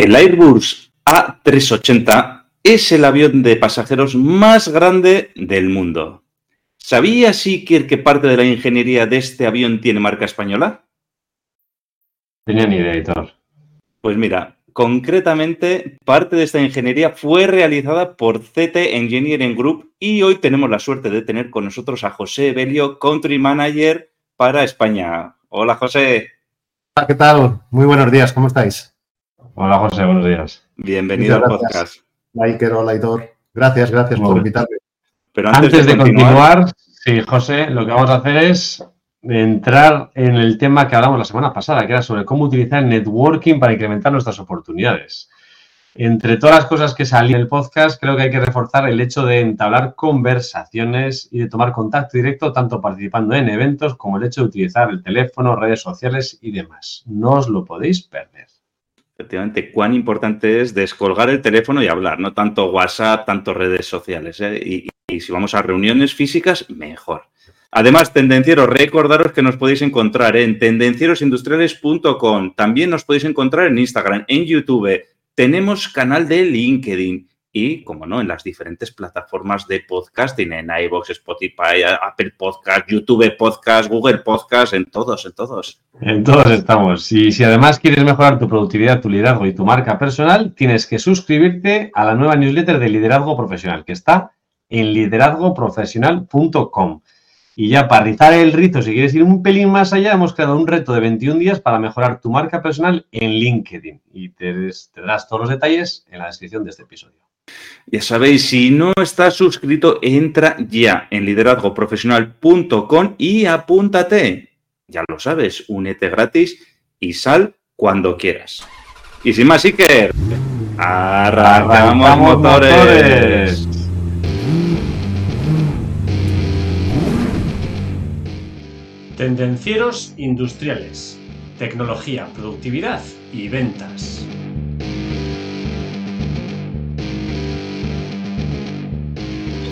El Airbus A380 es el avión de pasajeros más grande del mundo. ¿Sabía Siker que parte de la ingeniería de este avión tiene marca española? Tenía ni idea, editor. Pues mira, concretamente parte de esta ingeniería fue realizada por CT Engineering Group y hoy tenemos la suerte de tener con nosotros a José Belio, Country Manager para España. Hola, José. Hola, ¿qué tal? Muy buenos días, ¿cómo estáis? Hola, José, buenos días. Bienvenido al podcast. Iker, hola, Aitor. Gracias, gracias por invitarme. Pero antes, de, continuar, sí, José, lo que vamos a hacer es entrar en el tema que hablamos la semana pasada, que era sobre cómo utilizar el networking para incrementar nuestras oportunidades. Entre todas las cosas que salí el podcast, creo que hay que reforzar el hecho de entablar conversaciones y de tomar contacto directo, tanto participando en eventos como el hecho de utilizar el teléfono, redes sociales y demás. No os lo podéis perder. Efectivamente, cuán importante es descolgar el teléfono y hablar, no tanto WhatsApp, tanto redes sociales. ¿eh? Y, y si vamos a reuniones físicas, mejor. Además, tendencieros, recordaros que nos podéis encontrar en tendencierosindustriales.com. También nos podéis encontrar en Instagram, en YouTube. Tenemos canal de LinkedIn y, como no, en las diferentes plataformas de podcasting, en iVoox, Spotify, Apple Podcast, YouTube Podcast, Google Podcast, en todos, en todos. En todos estamos. Y si además quieres mejorar tu productividad, tu liderazgo y tu marca personal, tienes que suscribirte a la nueva newsletter de Liderazgo Profesional, que está en liderazgoprofesional.com. Y ya para rizar el rito, si quieres ir un pelín más allá, hemos creado un reto de 21 días para mejorar tu marca personal en LinkedIn. Y te, das todos los detalles en la descripción de este episodio. Ya sabéis, si no estás suscrito, entra ya en liderazgoprofesional.com y apúntate. Ya lo sabes, únete gratis y sal cuando quieras. Y sin más, Iker, arrancamos, motores. Tendencieros industriales, tecnología, productividad y ventas.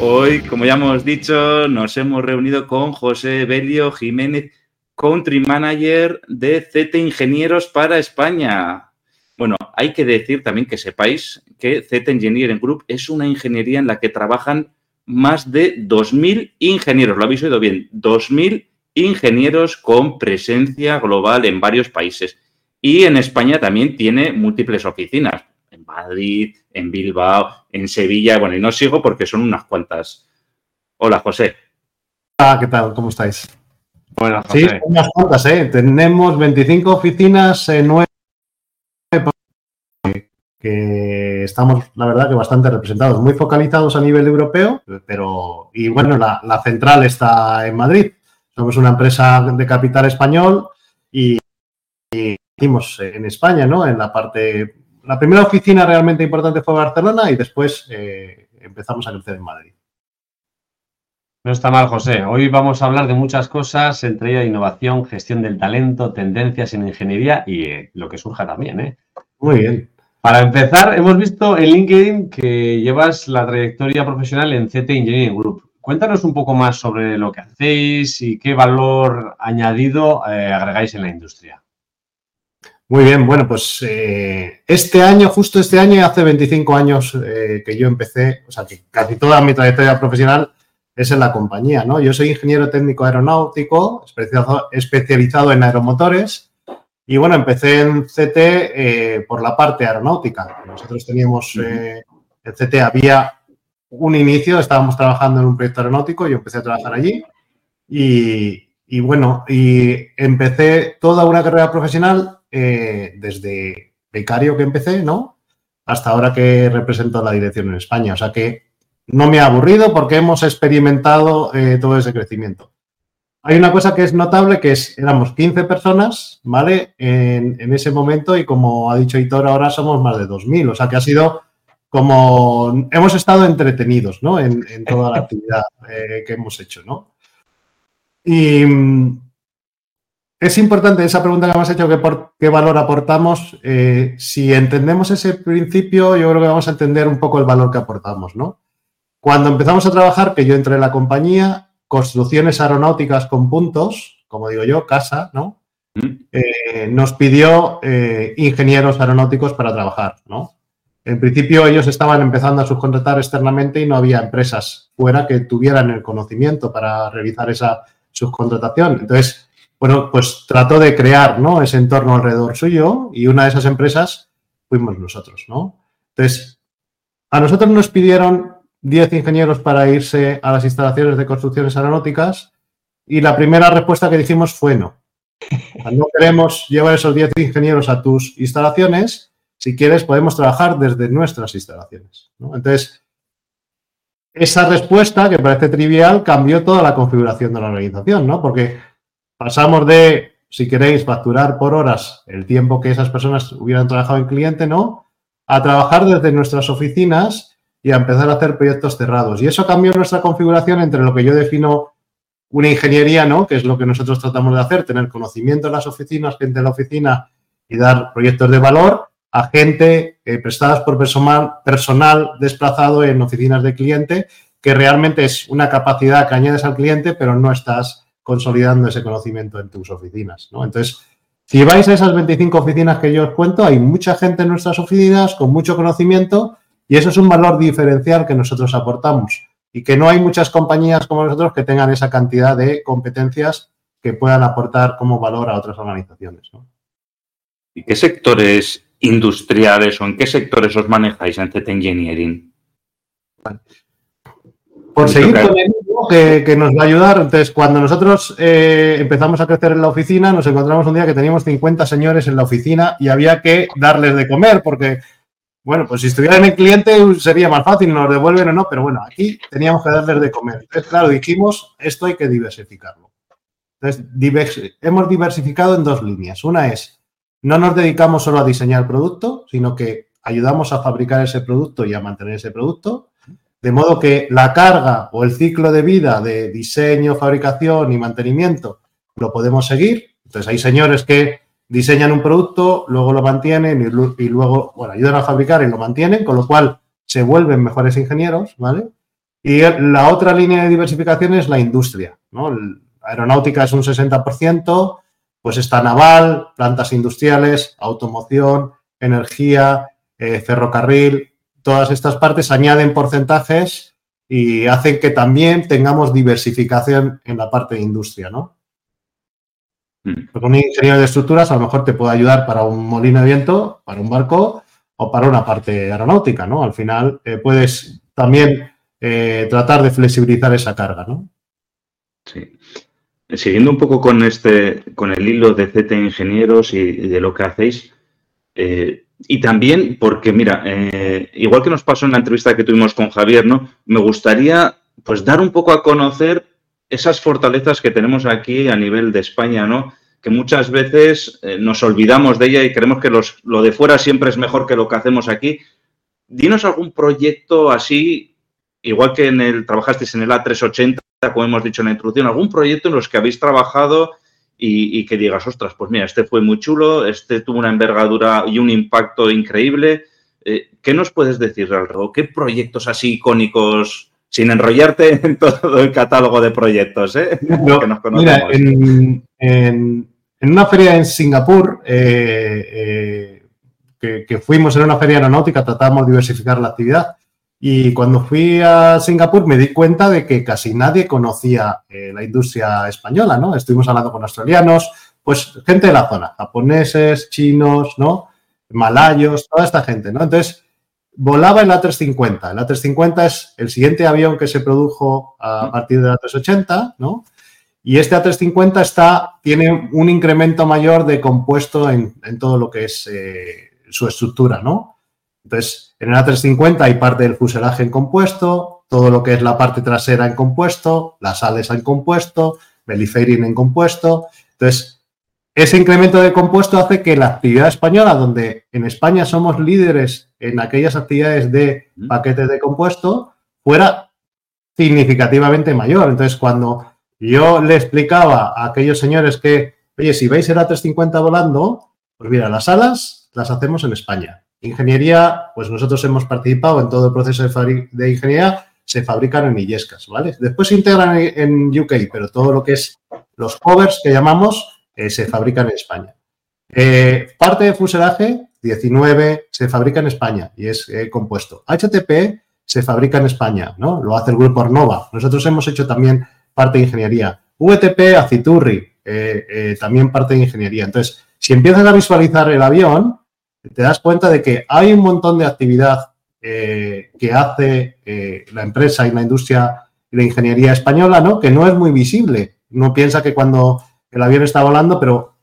Hoy, como ya hemos dicho, nos hemos reunido con José Belio Jiménez, Country Manager de CT Ingenieros para España. Bueno, hay que decir también que sepáis que Z Engineering Group es una ingeniería en la que trabajan más de 2.000 ingenieros. Lo habéis oído bien, 2.000 ingenieros con presencia global en varios países. Y en España también tiene múltiples oficinas, Madrid, en Bilbao, en Sevilla. Bueno, y no sigo porque son unas cuantas. Hola, José. Hola, ¿qué tal? ¿Cómo estáis? Bueno, José. Sí, unas cuantas, ¿eh? Tenemos 25 oficinas en nueve que estamos, la verdad, que bastante representados, muy focalizados a nivel europeo, pero, y bueno, la, la central está en Madrid, somos una empresa de capital español y, hicimos en España, ¿no? En la parte. La primera oficina realmente importante fue Barcelona y después eh, empezamos a crecer en Madrid. No está mal, José. Hoy vamos a hablar de muchas cosas, entre ellas innovación, gestión del talento, tendencias en ingeniería y eh, lo que surja también, ¿eh? Muy bien. Para empezar, hemos visto en LinkedIn que llevas la trayectoria profesional en CT Engineering Group. Cuéntanos un poco más sobre lo que hacéis y qué valor añadido eh, agregáis en la industria. Muy bien, bueno, pues eh, este año, justo este año, hace 25 años eh, que yo empecé, o sea, que casi toda mi trayectoria profesional es en la compañía, ¿no? Yo soy ingeniero técnico aeronáutico, especializado, especializado en aeromotores, y bueno, empecé en CT por la parte aeronáutica. Nosotros teníamos, en CT había un inicio, estábamos trabajando en un proyecto aeronáutico, yo empecé a trabajar allí y, bueno, y empecé toda una carrera profesional eh, desde becario que empecé, ¿no? Hasta ahora que represento la dirección en España. O sea que no me ha aburrido porque hemos experimentado eh, todo ese crecimiento. Hay una cosa que es notable, que es, éramos 15 personas, ¿vale? En, en ese momento y como ha dicho Hitor, ahora somos más de 2.000. O sea que ha sido como hemos estado entretenidos ¿no? en, toda la actividad eh, que hemos hecho. ¿no? Y mm, es importante esa pregunta que has hecho, que qué valor aportamos. Eh, si entendemos ese principio, yo creo que vamos a entender un poco el valor que aportamos. ¿no? Cuando empezamos a trabajar, que yo entré en la compañía, construcciones aeronáuticas con puntos, como digo yo, casa, ¿no? eh, nos pidió eh, ingenieros aeronáuticos para trabajar, ¿no? En principio ellos estaban empezando a subcontratar externamente y no había empresas fuera que tuvieran el conocimiento para realizar esa subcontratación. Entonces, bueno, pues trató de crear ¿no? ese entorno alrededor suyo y una de esas empresas fuimos nosotros, ¿no? Entonces, a nosotros nos pidieron 10 ingenieros para irse a las instalaciones de construcciones aeronáuticas y la primera respuesta que dijimos fue no. No queremos llevar esos 10 ingenieros a tus instalaciones. Si quieres, podemos trabajar desde nuestras instalaciones. Entonces, esa respuesta, que parece trivial, cambió toda la configuración de la organización, ¿no? Porque pasamos de, si queréis, facturar por horas el tiempo que esas personas hubieran trabajado en cliente, ¿no? A trabajar desde nuestras oficinas y a empezar a hacer proyectos cerrados. Y eso cambió nuestra configuración entre lo que yo defino una ingeniería, ¿no? Que es lo que nosotros tratamos de hacer, tener conocimiento en las oficinas, gente en la oficina y dar proyectos de valor a gente eh, prestadas por personal, personal desplazado en oficinas de cliente, que realmente es una capacidad que añades al cliente, pero no estás consolidando ese conocimiento en tus oficinas, ¿no? Entonces, si vais a esas 25 oficinas que yo os cuento, hay mucha gente en nuestras oficinas con mucho conocimiento y eso es un valor diferencial que nosotros aportamos y que no hay muchas compañías como nosotros que tengan esa cantidad de competencias que puedan aportar como valor a otras organizaciones. ¿Y qué sectores industriales o en qué sectores os manejáis en Z Engineering? Por seguir con el que, que, nos va a ayudar. Entonces, cuando nosotros eh, empezamos a crecer en la oficina, nos encontramos un día que teníamos 50 señores en la oficina y había que darles de comer porque bueno, pues si estuvieran en cliente sería más fácil, nos devuelven o no, pero bueno, aquí teníamos que darles de comer. Entonces, claro, dijimos, esto hay que diversificarlo. Entonces, hemos diversificado en dos líneas. Una es, no nos dedicamos solo a diseñar producto, sino que ayudamos a fabricar ese producto y a mantener ese producto, de modo que la carga o el ciclo de vida de diseño, fabricación y mantenimiento lo podemos seguir. Entonces, hay señores que diseñan un producto, luego lo mantienen y, luego, bueno, ayudan a fabricar y lo mantienen, con lo cual se vuelven mejores ingenieros, ¿vale? Y la otra línea de diversificación es la industria, ¿no? aeronáutica es un 60%, pues está naval, plantas industriales, automoción, energía, eh, ferrocarril, todas estas partes añaden porcentajes y hacen que también tengamos diversificación en la parte de industria, ¿no? Mm. Porque un ingeniero de estructuras a lo mejor te puede ayudar para un molino de viento, para un barco o para una parte aeronáutica, ¿no? Al final eh, puedes también eh, tratar de flexibilizar esa carga, ¿no? Sí. Siguiendo un poco con este, con el hilo de Z Ingenieros y, de lo que hacéis, eh, y también porque, mira, igual que nos pasó en la entrevista que tuvimos con Javier, ¿no? Me gustaría pues dar un poco a conocer esas fortalezas que tenemos aquí a nivel de España, ¿no? Que muchas veces eh, nos olvidamos de ella y creemos que lo de fuera siempre es mejor que lo que hacemos aquí. Dinos algún proyecto así, igual que en el trabajasteis en el A380, como hemos dicho en la introducción, algún proyecto en los que habéis trabajado y, que digas, ostras, pues mira, este fue muy chulo, este tuvo una envergadura y un impacto increíble. Eh, ¿Qué nos puedes decir, algo? ¿Qué proyectos así icónicos sin enrollarte en todo el catálogo de proyectos, ¿eh? mira, en, una feria en Singapur, eh, eh, que, fuimos en una feria aeronáutica, tratamos de diversificar la actividad. Y cuando fui a Singapur me di cuenta de que casi nadie conocía la industria española, ¿no? Estuvimos hablando con australianos, pues gente de la zona, japoneses, chinos, ¿no? Malayos, toda esta gente, ¿no? Entonces, volaba el A350. El A350 es el siguiente avión que se produjo a partir del A380, ¿no? Y este A350 está, tiene un incremento mayor de compuesto en, todo lo que es eh, su estructura, ¿no? Entonces, en el A350 hay parte del fuselaje en compuesto, todo lo que es la parte trasera en compuesto, las ales en compuesto, belly fairing en compuesto. Entonces, ese incremento de compuesto hace que la actividad española, donde en España somos líderes en aquellas actividades de paquetes de compuesto, fuera significativamente mayor. Entonces, cuando yo le explicaba a aquellos señores que, oye, si veis el A350 volando, pues mira, las alas las hacemos en España. Ingeniería, pues nosotros hemos participado en todo el proceso de, ingeniería, se fabrican en Illescas, ¿vale? Después se integran en UK, pero todo lo que es los covers que llamamos se fabrican en España. parte de fuselaje, 19, se fabrica en España y es compuesto. HTP se fabrica en España, ¿no? Lo hace el grupo Arnova. Nosotros hemos hecho también parte de ingeniería. VTP, Aciturri, también parte de ingeniería. Entonces, si empiezas a visualizar el avión, te das cuenta de que hay un montón de actividad eh, que hace eh, la empresa y la industria y la ingeniería española, ¿no? Que no es muy visible. Uno piensa que cuando el avión está volando, pero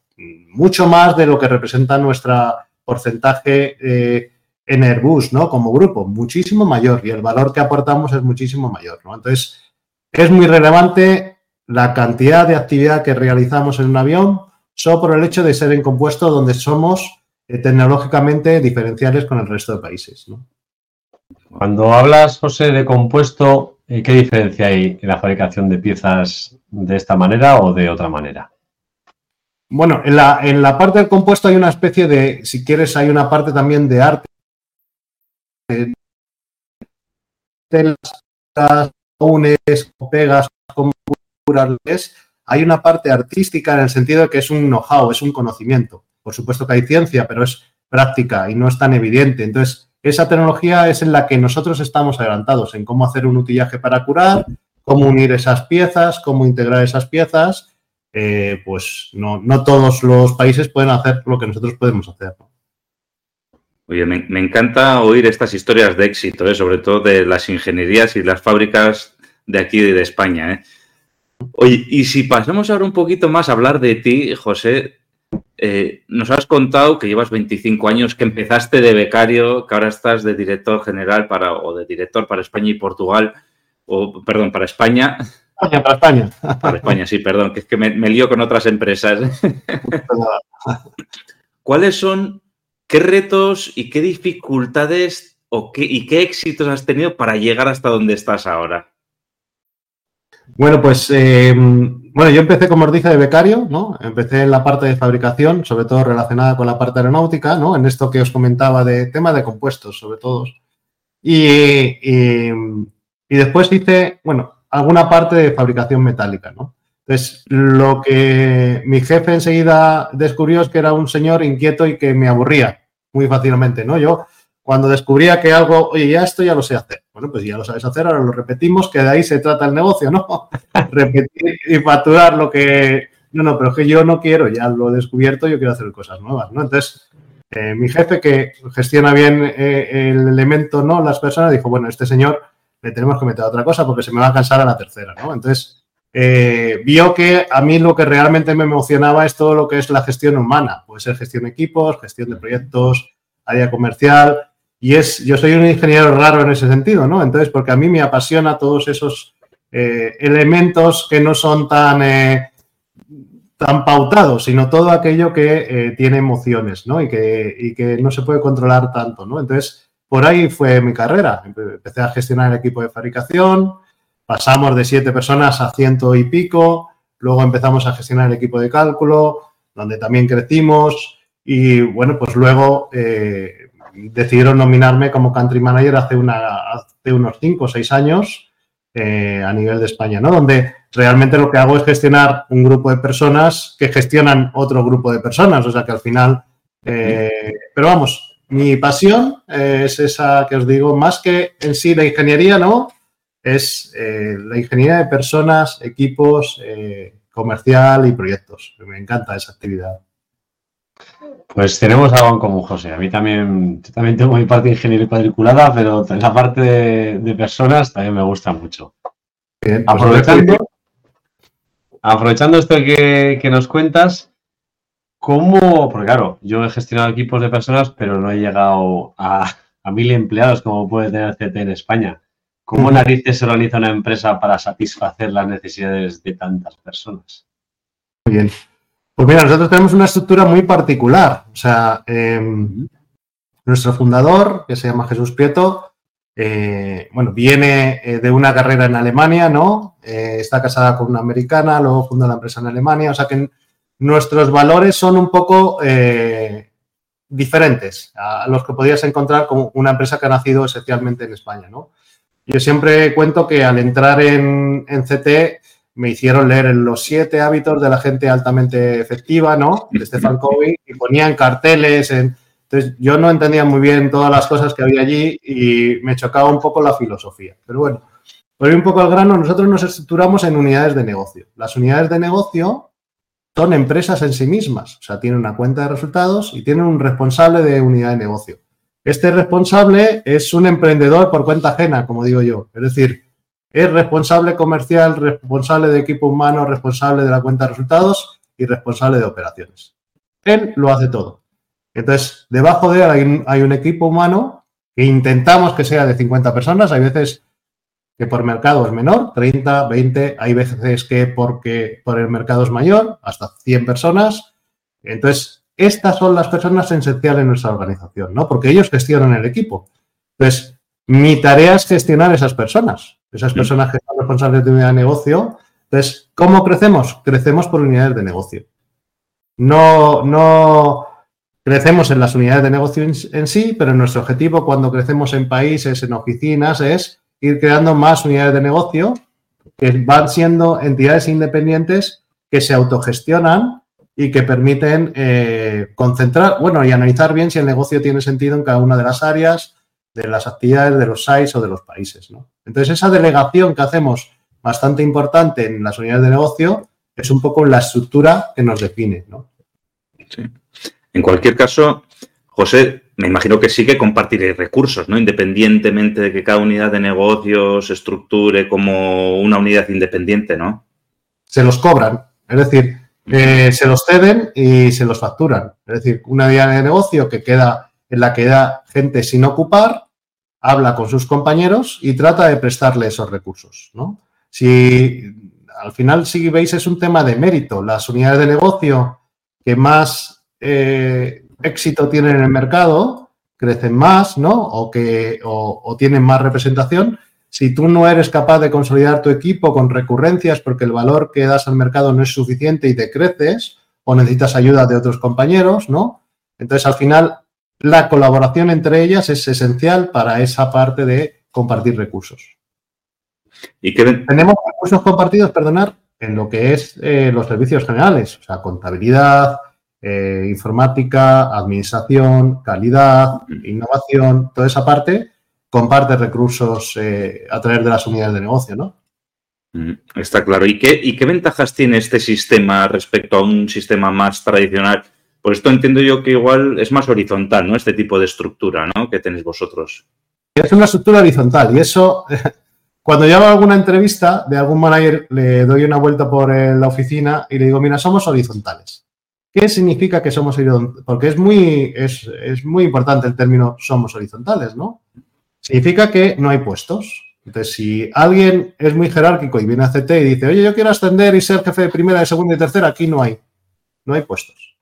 mucho más de lo que representa nuestro porcentaje eh, en Airbus, ¿no? Como grupo, muchísimo mayor y el valor que aportamos es muchísimo mayor, ¿no? Entonces, es muy relevante la cantidad de actividad que realizamos en un avión solo por el hecho de ser en compuesto donde somos tecnológicamente diferenciales con el resto de países. Cuando hablas, José, de compuesto, eh, ¿qué diferencia hay en la fabricación de piezas de esta manera o de otra manera? Bueno, en la, en la parte del compuesto hay una especie de, si quieres, hay una parte también de arte. Telas, unes, pegas, como hay una parte artística en el sentido de que es un know-how, es un conocimiento. Por supuesto que hay ciencia, pero es práctica y no es tan evidente. Entonces, esa tecnología es en la que nosotros estamos adelantados, en cómo hacer un utillaje para curar, cómo unir esas piezas, cómo integrar esas piezas. Eh, pues no, todos los países pueden hacer lo que nosotros podemos hacer. Oye, me, encanta oír estas historias de éxito, ¿eh? sobre todo de las ingenierías y las fábricas de aquí de España. ¿eh? Oye, y si pasamos ahora un poquito más a hablar de ti, José, eh, nos has contado que llevas 25 años, que empezaste de becario, que ahora estás de director general para, o de director para España y Portugal, o perdón, para España. España, para España. Para España, sí, perdón, que es que me, lío con otras empresas. ¿Cuáles son, qué retos y qué dificultades o qué, y qué éxitos has tenido para llegar hasta donde estás ahora? Bueno, pues eh, bueno, yo empecé, como os dije, de becario, ¿no? Empecé en la parte de fabricación, sobre todo relacionada con la parte aeronáutica, ¿no? En esto que os comentaba de tema de compuestos, sobre todo. Y, después hice, bueno, alguna parte de fabricación metálica, ¿no? Entonces, lo que mi jefe enseguida descubrió es que era un señor inquieto y que me aburría muy fácilmente, ¿no? Yo cuando descubría que algo, oye, ya esto ya lo sé hacer. Bueno, pues ya lo sabes hacer, ahora lo repetimos, que de ahí se trata el negocio, ¿no? Repetir y facturar lo que... No, no, pero es que yo no quiero, ya lo he descubierto, yo quiero hacer cosas nuevas, ¿no? Entonces, eh, mi jefe que gestiona bien eh, el elemento, ¿no? Las personas, dijo, bueno, este señor le tenemos que meter a otra cosa porque se me va a cansar a la tercera, ¿no? Entonces, eh, vio que a mí lo que realmente me emocionaba es todo lo que es la gestión humana. Puede ser gestión de equipos, gestión de proyectos, área comercial, y es, yo soy un ingeniero raro en ese sentido, ¿no? Entonces, porque a mí me apasiona todos esos eh, elementos que no son tan, eh, tan pautados, sino todo aquello que eh, tiene emociones, ¿no? Y que, y que no se puede controlar tanto, ¿no? Entonces, por ahí fue mi carrera. Empecé a gestionar el equipo de fabricación, pasamos de siete personas a ciento y pico, luego empezamos a gestionar el equipo de cálculo, donde también crecimos y bueno, pues luego decidieron nominarme como country manager hace, unos 5 o 6 años eh, a nivel de España, ¿no? Donde realmente lo que hago es gestionar un grupo de personas que gestionan otro grupo de personas, o sea que al final, eh, pero vamos, mi pasión es esa que os digo, más que en sí la ingeniería, ¿no? Es eh, la ingeniería de personas, equipos, comercial y proyectos. Me encanta esa actividad. Pues tenemos algo en común, José. A mí también, yo también tengo mi parte de ingeniería cuadriculada, pero la parte de, personas también me gusta mucho. Pues aprovechando, aprovechando esto que, nos cuentas, ¿cómo? Porque claro, yo he gestionado equipos de personas, pero no he llegado a, mil empleados como puede tener CT en España. ¿Cómo narices se organiza una empresa para satisfacer las necesidades de tantas personas? Muy bien. Pues mira, nosotros tenemos una estructura muy particular. O sea, em, nuestro fundador, que se llama Jesús Prieto, eh, bueno, viene eh, de una carrera en Alemania, ¿no? Eh, está casada con una americana, luego funda la empresa en Alemania. O sea que nuestros valores son un poco diferentes a los que podías encontrar como una empresa que ha nacido esencialmente en España, ¿no? Yo siempre cuento que al entrar en, en CT me hicieron leer los siete hábitos de la gente altamente efectiva, ¿no? De Stephen Covey, y ponían carteles en... Entonces, yo no entendía muy bien todas las cosas que había allí y me chocaba un poco la filosofía. Pero bueno, por ir un poco al grano, nosotros nos estructuramos en unidades de negocio. Las unidades de negocio son empresas en sí mismas, o sea, tienen una cuenta de resultados y tienen un responsable de unidad de negocio. Este responsable es un emprendedor por cuenta ajena, como digo yo. Es decir, es responsable comercial, responsable de equipo humano, responsable de la cuenta de resultados y responsable de operaciones. Él lo hace todo. Entonces, debajo de él hay un, equipo humano que intentamos que sea de 50 personas. Hay veces que por mercado es menor, 30, 20. Hay veces que porque por el mercado es mayor, hasta 100 personas. Entonces, estas son las personas esenciales en nuestra organización, ¿no? Porque ellos gestionan el equipo. Entonces, mi tarea es gestionar esas personas esas personas que son responsables de unidad de negocio. Entonces, ¿cómo crecemos? Crecemos por unidades de negocio. No, no crecemos en las unidades de negocio en, sí, pero nuestro objetivo cuando crecemos en países, en oficinas, es ir creando más unidades de negocio que van siendo entidades independientes que se autogestionan y que permiten eh, concentrar, bueno, y analizar bien si el negocio tiene sentido en cada una de las áreas, de las actividades de los sites o de los países. ¿no? Entonces, esa delegación que hacemos bastante importante en las unidades de negocio es un poco la estructura que nos define. ¿no? Sí. En cualquier caso, José, me imagino que sí que compartiréis recursos, ¿no? Independientemente de que cada unidad de negocio se estructure como una unidad independiente, ¿no? Se los cobran, es decir, eh, se los ceden y se los facturan. Es decir, una unidad de negocio que queda en la que da gente sin ocupar, habla con sus compañeros y trata de prestarle esos recursos. ¿no? Si al final, si veis, es un tema de mérito. Las unidades de negocio que más eh, éxito tienen en el mercado crecen más, ¿no? O que o, tienen más representación. Si tú no eres capaz de consolidar tu equipo con recurrencias porque el valor que das al mercado no es suficiente y te creces, o necesitas ayuda de otros compañeros, ¿no? Entonces, al final, la colaboración entre ellas es esencial para esa parte de compartir recursos. ¿Y Tenemos recursos compartidos, perdonar, en lo que es eh, los servicios generales, o sea, contabilidad, eh, informática, administración, calidad, innovación, toda esa parte comparte recursos eh, a través de las unidades de negocio, ¿no? Está claro. ¿Y qué, ¿Y qué ventajas tiene este sistema respecto a un sistema más tradicional por esto entiendo yo que igual es más horizontal, ¿no? Este tipo de estructura, ¿no? Que tenéis vosotros. Es una estructura horizontal y eso, cuando yo hago alguna entrevista de algún manager, le doy una vuelta por la oficina y le digo, mira, somos horizontales. ¿Qué significa que somos horizontales? Porque es muy, es, es muy importante el término somos horizontales, ¿no? Significa que no hay puestos. Entonces, si alguien es muy jerárquico y viene a CT y dice, oye, yo quiero ascender y ser jefe de primera, de segunda y tercera, aquí no hay. No hay puestos.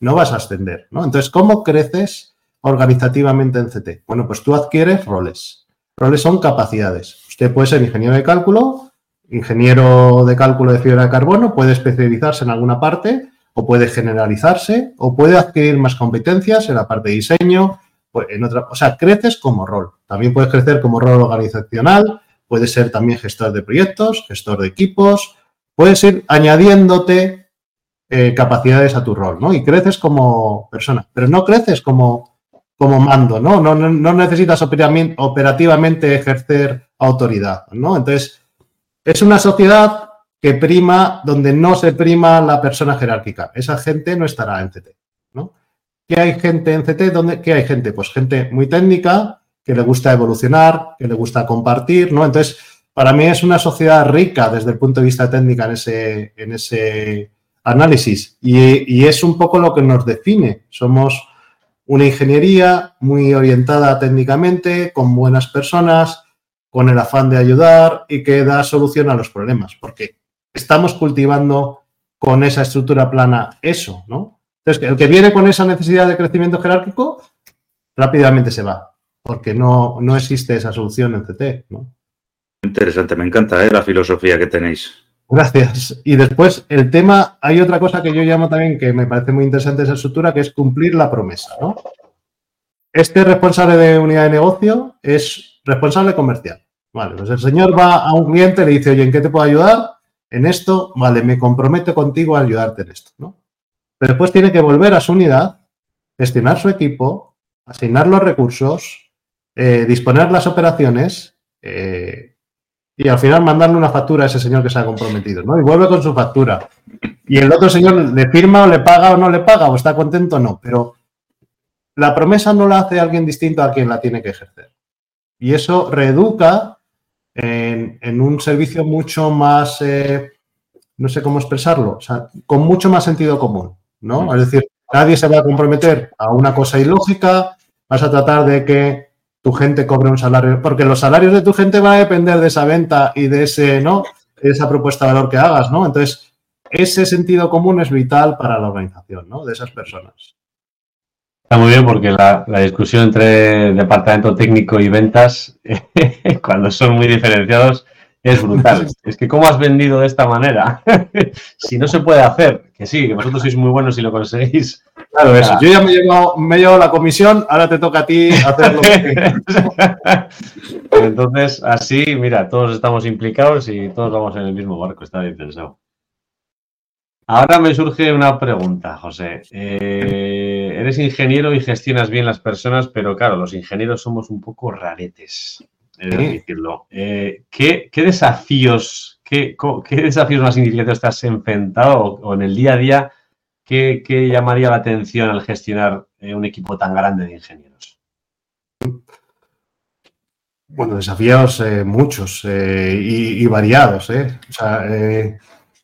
No vas a ascender, ¿no? Entonces, ¿cómo creces organizativamente en CT? Bueno, pues tú adquieres roles. Roles son capacidades. Usted puede ser ingeniero de cálculo, ingeniero de cálculo de fibra de carbono, puede especializarse en alguna parte o puede generalizarse o puede adquirir más competencias en la parte de diseño, pues en otra, o sea, creces como rol. También puedes crecer como rol organizacional, puedes ser también gestor de proyectos, gestor de equipos, puedes ir añadiéndote eh, capacidades a tu rol, ¿no? Y creces como persona, pero no creces como, como mando, ¿no? No, no, necesitas operativamente ejercer autoridad, ¿no? Entonces, es una sociedad que prima donde no se prima la persona jerárquica. Esa gente no estará en CT, ¿no? ¿Qué hay gente en CT? ¿Dónde, ¿Qué hay gente? Pues gente muy técnica, que le gusta evolucionar, que le gusta compartir, ¿no? Entonces, para mí es una sociedad rica desde el punto de vista técnico en ese, en ese análisis. Y, es un poco lo que nos define. Somos una ingeniería muy orientada técnicamente, con buenas personas, con el afán de ayudar y que da solución a los problemas, porque estamos cultivando con esa estructura plana eso, ¿no? Entonces, el que viene con esa necesidad de crecimiento jerárquico, rápidamente se va, porque no, no existe esa solución en CT. Interesante, me encanta ¿eh? la filosofía que tenéis. Gracias. Y después, el tema, hay otra cosa que yo llamo también que me parece muy interesante esa estructura, que es cumplir la promesa, ¿no? Este responsable de unidad de negocio es responsable comercial. Vale, pues el señor va a un cliente, le dice, oye, ¿en qué te puedo ayudar? en esto, vale, me comprometo contigo a ayudarte en esto, ¿no? Pero después tiene que volver a su unidad, gestionar su equipo, asignar los recursos, eh, disponer las operaciones eh, y al final mandarle una factura a ese señor que se ha comprometido, ¿no? Y vuelve con su factura. Y el otro señor le firma o le paga o no le paga, o está contento o no, pero la promesa no la hace alguien distinto a quien la tiene que ejercer. Y eso reeduca en, un servicio mucho más, eh, no sé cómo expresarlo, o sea, con mucho más sentido común, ¿no? Es decir, nadie se va a comprometer a una cosa ilógica, vas a tratar de que tu gente cobre un salario, porque los salarios de tu gente van a depender de esa venta y de ese, ¿no? Esa propuesta de valor que hagas, ¿no? Entonces, ese sentido común es vital para la organización, ¿no? De esas personas. Está muy bien porque la, discusión entre departamento técnico y ventas, cuando son muy diferenciados, es brutal. Es que ¿cómo has vendido de esta manera? si no se puede hacer, que sí, que vosotros sois muy buenos y lo conseguís. Claro, eso. Yo ya me he, llevado, me la comisión, ahora te toca a ti hacer lo que Entonces, así, mira, todos estamos implicados y todos vamos en el mismo barco, está bien pensado. Ahora me surge una pregunta, José. Eh, eres ingeniero y gestionas bien las personas, pero claro, los ingenieros somos un poco raretes, he de decirlo. Eh, ¿qué, desafíos, qué, desafíos más significativos te has enfrentado o, en el día a día qué, llamaría la atención al gestionar eh, un equipo tan grande de ingenieros? Bueno, desafíos muchos y, y, variados. O sea,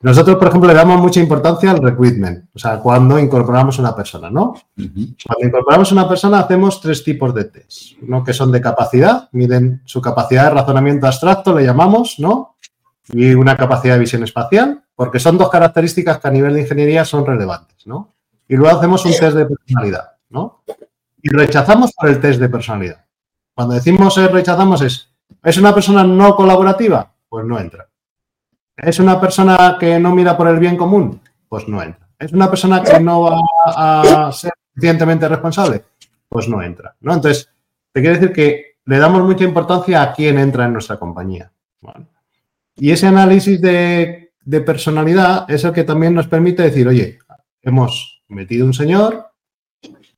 nosotros, por ejemplo, le damos mucha importancia al recruitment, o sea, cuando incorporamos una persona, ¿no? Cuando incorporamos una persona hacemos tres tipos de test, ¿no? Que son de capacidad, miden su capacidad de razonamiento abstracto, le llamamos, ¿no? Y una capacidad de visión espacial, porque son dos características que a nivel de ingeniería son relevantes, ¿no? Y luego hacemos un test de personalidad, ¿no? Y rechazamos por el test de personalidad. Cuando decimos rechazamos es, ¿es una persona no colaborativa? Pues no entra. ¿Es una persona que no mira por el bien común? Pues no entra. ¿Es una persona que no va a ser suficientemente responsable? Pues no entra. ¿no? Entonces, te quiero decir que le damos mucha importancia a quién entra en nuestra compañía. Y ese análisis de, personalidad es el que también nos permite decir, oye, hemos metido un señor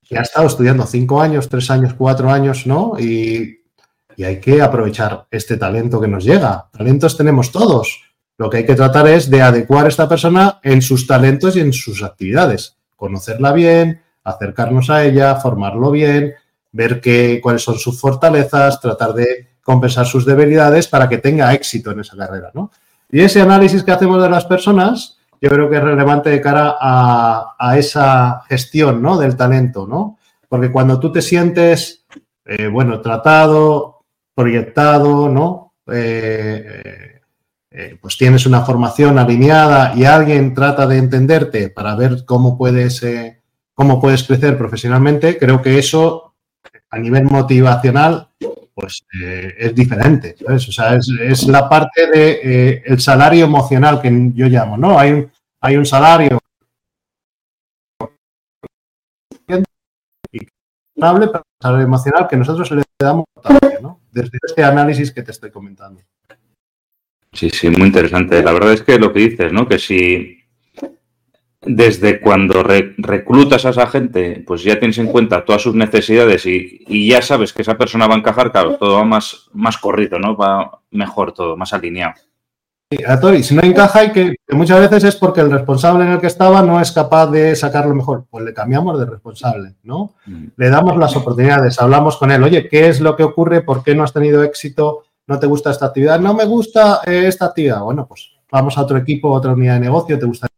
que ha estado estudiando cinco años, tres años, cuatro años, ¿no? Y, y hay que aprovechar este talento que nos llega. Talentos tenemos todos lo que hay que tratar es de adecuar a esta persona en sus talentos y en sus actividades. Conocerla bien, acercarnos a ella, formarlo bien, ver qué, cuáles son sus fortalezas, tratar de compensar sus debilidades para que tenga éxito en esa carrera. ¿no? Y ese análisis que hacemos de las personas, yo creo que es relevante de cara a, esa gestión ¿no? del talento, ¿no? Porque cuando tú te sientes, eh, bueno, tratado, proyectado, ¿no? Eh, eh, pues tienes una formación alineada y alguien trata de entenderte para ver cómo puedes, eh, cómo puedes crecer profesionalmente, creo que eso a nivel motivacional pues eh, es diferente. O sea, es, la parte del el salario emocional que yo llamo, ¿no? Hay un, hay un salario salario emocional que nosotros le damos ¿no? desde este análisis que te estoy comentando. Sí, sí, muy interesante. La verdad es que lo que dices, ¿no? Que si desde cuando reclutas a esa gente, pues ya tienes en cuenta todas sus necesidades y, ya sabes que esa persona va a encajar, claro, todo va más, más corrido, ¿no? Va mejor todo, más alineado. Y si no encaja y que, muchas veces es porque el responsable en el que estaba no es capaz de sacarlo mejor, pues le cambiamos de responsable, ¿no? Mm. Le damos las oportunidades, hablamos con él, oye, ¿qué es lo que ocurre? ¿Por qué no has tenido éxito? No te gusta esta actividad, no me gusta eh, esta actividad. Bueno, pues vamos a otro equipo, otra unidad de negocio, te gustaría.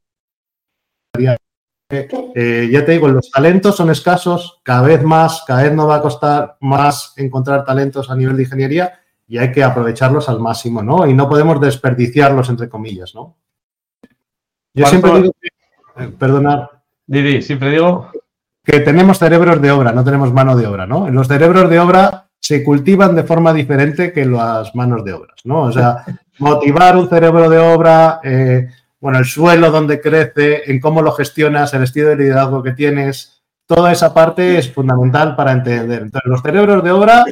Eh, ya te digo, los talentos son escasos, cada vez más, cada vez nos va a costar más encontrar talentos a nivel de ingeniería y hay que aprovecharlos al máximo, ¿no? Y no podemos desperdiciarlos, entre comillas, ¿no? Yo siempre digo que, eh, perdonar. Didi, siempre digo. Que tenemos cerebros de obra, no tenemos mano de obra, ¿no? En los cerebros de obra se cultivan de forma diferente que las manos de obras, ¿no? O sea, motivar un cerebro de obra, eh, bueno, el suelo donde crece, en cómo lo gestionas, el estilo de liderazgo que tienes, toda esa parte es fundamental para entender. Entonces, los cerebros de obra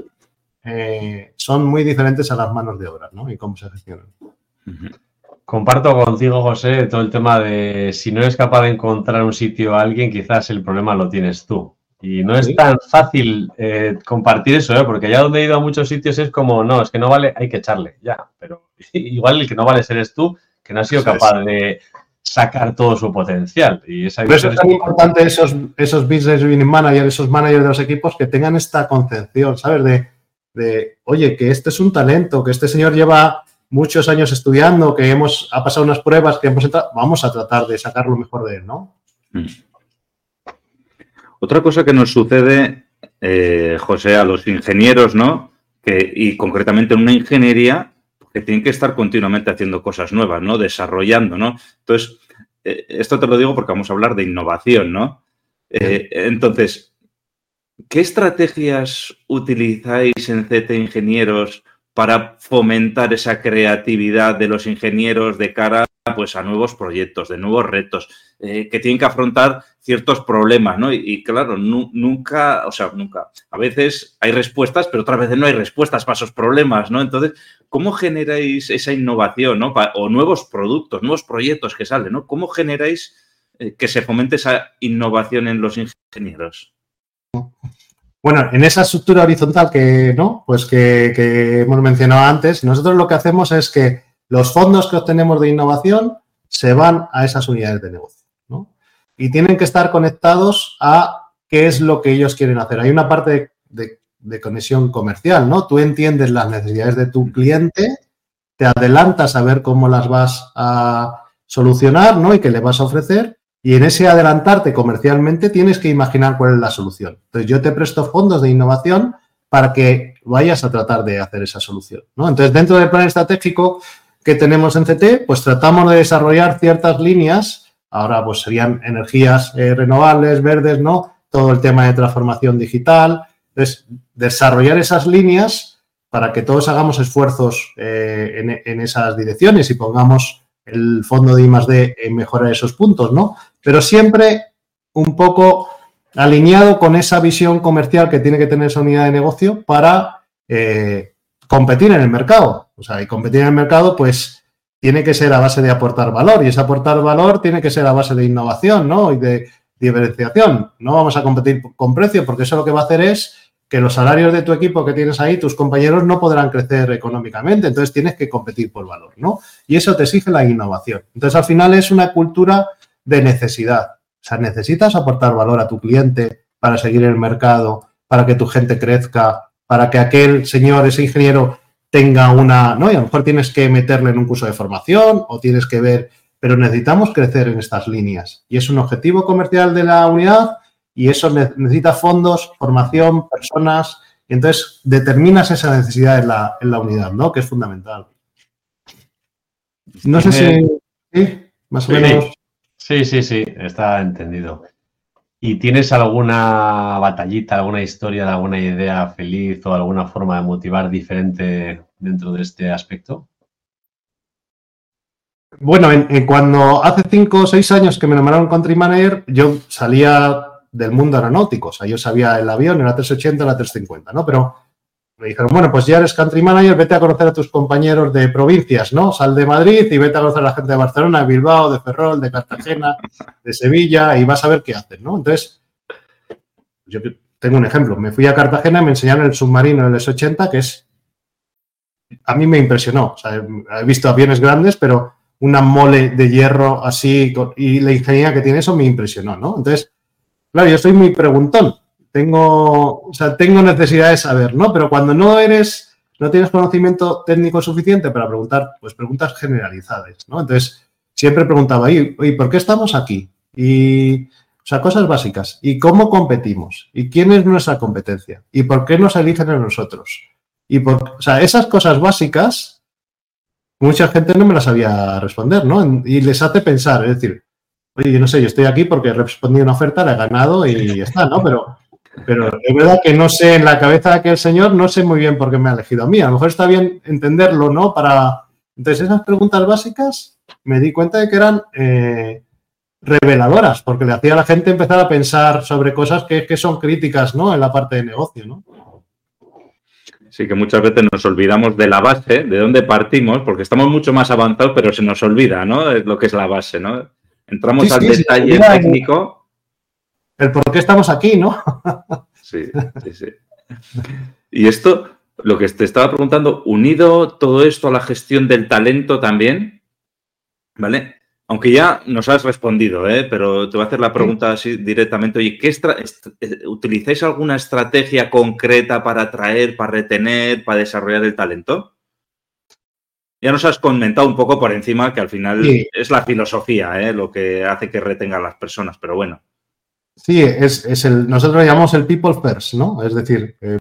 eh, son muy diferentes a las manos de obra, ¿no? Y cómo se gestionan. Comparto contigo, José, todo el tema de si no eres capaz de encontrar un sitio a alguien, quizás el problema lo tienes tú. Y no es tan fácil eh, compartir eso, ¿eh? porque ya donde he ido a muchos sitios es como, no, es que no vale, hay que echarle, ya. Pero igual el que no vale eres tú, que no has sido capaz de sacar todo su potencial. Y esa Por eso es tan importante esos, esos business managers, esos managers de los equipos que tengan esta concepción, ¿sabes? De, de, oye, que este es un talento, que este señor lleva muchos años estudiando, que hemos, ha pasado unas pruebas, que hemos entrado, vamos a tratar de sacar lo mejor de él, ¿no? Mm. Otra cosa que nos sucede, eh, José, a los ingenieros, ¿no? Que, y concretamente en una ingeniería, que tienen que estar continuamente haciendo cosas nuevas, ¿no? Desarrollando, ¿no? Entonces, eh, esto te lo digo porque vamos a hablar de innovación, ¿no? Eh, entonces, ¿qué estrategias utilizáis en CT Ingenieros para fomentar esa creatividad de los ingenieros de cara pues, a nuevos proyectos, de nuevos retos, eh, que tienen que afrontar ciertos problemas, ¿no? Y, claro, nunca, o sea, nunca, a veces hay respuestas, pero otras veces no hay respuestas para esos problemas, ¿no? Entonces, ¿cómo generáis esa innovación, ¿no? o nuevos productos, nuevos proyectos que salen, ¿no? ¿Cómo generáis eh, que se fomente esa innovación en los ingenieros? Bueno, en esa estructura horizontal que, ¿no? Pues que, hemos mencionado antes, nosotros lo que hacemos es que los fondos que obtenemos de innovación se van a esas unidades de negocio, ¿no? Y tienen que estar conectados a qué es lo que ellos quieren hacer. Hay una parte de, conexión comercial, ¿no? Tú entiendes las necesidades de tu cliente, te adelantas a ver cómo las vas a solucionar, ¿no? Y qué le vas a ofrecer y en ese adelantarte comercialmente tienes que imaginar cuál es la solución. Entonces yo te presto fondos de innovación para que vayas a tratar de hacer esa solución. ¿no? Entonces dentro del plan estratégico que tenemos en CT, pues tratamos de desarrollar ciertas líneas, ahora pues serían energías eh, renovables, verdes, ¿no? Todo el tema de transformación digital. Entonces, desarrollar esas líneas para que todos hagamos esfuerzos eh, en, esas direcciones y pongamos el fondo de I en mejorar esos puntos, ¿no? Pero siempre un poco alineado con esa visión comercial que tiene que tener esa unidad de negocio para eh, competir en el mercado. O sea, y competir en el mercado, pues tiene que ser a base de aportar valor y ese aportar valor tiene que ser a base de innovación, ¿no? Y de diferenciación. No vamos a competir con precio porque eso lo que va a hacer es que los salarios de tu equipo que tienes ahí, tus compañeros no podrán crecer económicamente, entonces tienes que competir por valor, ¿no? Y eso te exige la innovación. Entonces, al final es una cultura de necesidad. O sea, necesitas aportar valor a tu cliente para seguir el mercado, para que tu gente crezca, para que aquel señor, ese ingeniero, tenga una, ¿no? Y a lo mejor tienes que meterle en un curso de formación o tienes que ver, pero necesitamos crecer en estas líneas. Y es un objetivo comercial de la unidad y eso necesita fondos, formación, personas, y entonces determinas esa necesidad en la, en la unidad, ¿no? Que es fundamental. No sé si... ¿sí? Más o menos... Sí, sí, sí, está entendido. ¿Y tienes alguna batallita, alguna historia, alguna idea feliz o alguna forma de motivar diferente dentro de este aspecto? Bueno, en, cuando hace cinco o seis años que me nombraron country manager, yo salía del mundo aeronáutico. O sea, yo sabía el avión, era 380, era 350, ¿no? Pero me dijeron, bueno, pues ya eres country manager, vete a conocer a tus compañeros de provincias, ¿no? Sal de Madrid y vete a conocer a la gente de Barcelona, de Bilbao, de Ferrol, de Cartagena, de Sevilla y vas a ver qué hacen, ¿no? Entonces, yo tengo un ejemplo. Me fui a Cartagena me enseñaron el submarino el S-80, que es... A mí me impresionó. O sea, he visto aviones grandes, pero una mole de hierro así y la ingeniería que tiene eso me impresionó, ¿no? Entonces, Claro, yo soy muy preguntón. Tengo, o sea, tengo necesidad de saber, ¿no? Pero cuando no eres, no tienes conocimiento técnico suficiente para preguntar, pues preguntas generalizadas, ¿no? Entonces, siempre preguntaba, ¿y por qué estamos aquí? Y, o sea, cosas básicas. ¿Y cómo competimos? ¿Y quién es nuestra competencia? ¿Y por qué nos eligen a nosotros? Y por, o sea, esas cosas básicas, mucha gente no me las sabía responder, ¿no? Y les hace pensar, es decir, oye, yo no sé, yo estoy aquí porque he respondido una oferta, la he ganado y ya está, ¿no? Pero, pero es verdad que no sé, en la cabeza de aquel señor, no sé muy bien por qué me ha elegido a mí. A lo mejor está bien entenderlo, ¿no? Para. Entonces, esas preguntas básicas me di cuenta de que eran eh, reveladoras, porque le hacía a la gente empezar a pensar sobre cosas que, que son críticas, ¿no? En la parte de negocio, ¿no? Sí, que muchas veces nos olvidamos de la base, de dónde partimos, porque estamos mucho más avanzados, pero se nos olvida, ¿no? Es lo que es la base, ¿no? Entramos al detalle técnico. El por qué estamos aquí, ¿no? sí, sí, sí. Y esto, lo que te estaba preguntando, unido todo esto a la gestión del talento también, ¿vale? Aunque ya nos has respondido, ¿eh? pero te voy a hacer la pregunta así directamente. Oye, ¿qué eh, ¿utilizáis alguna estrategia concreta para atraer, para retener, para desarrollar el talento? Ya nos has comentado un poco por encima que al final es la filosofía ¿eh? lo que hace que retengan las personas, pero bueno. Sí, es, el, nosotros llamamos el people first, ¿no? Es decir, eh,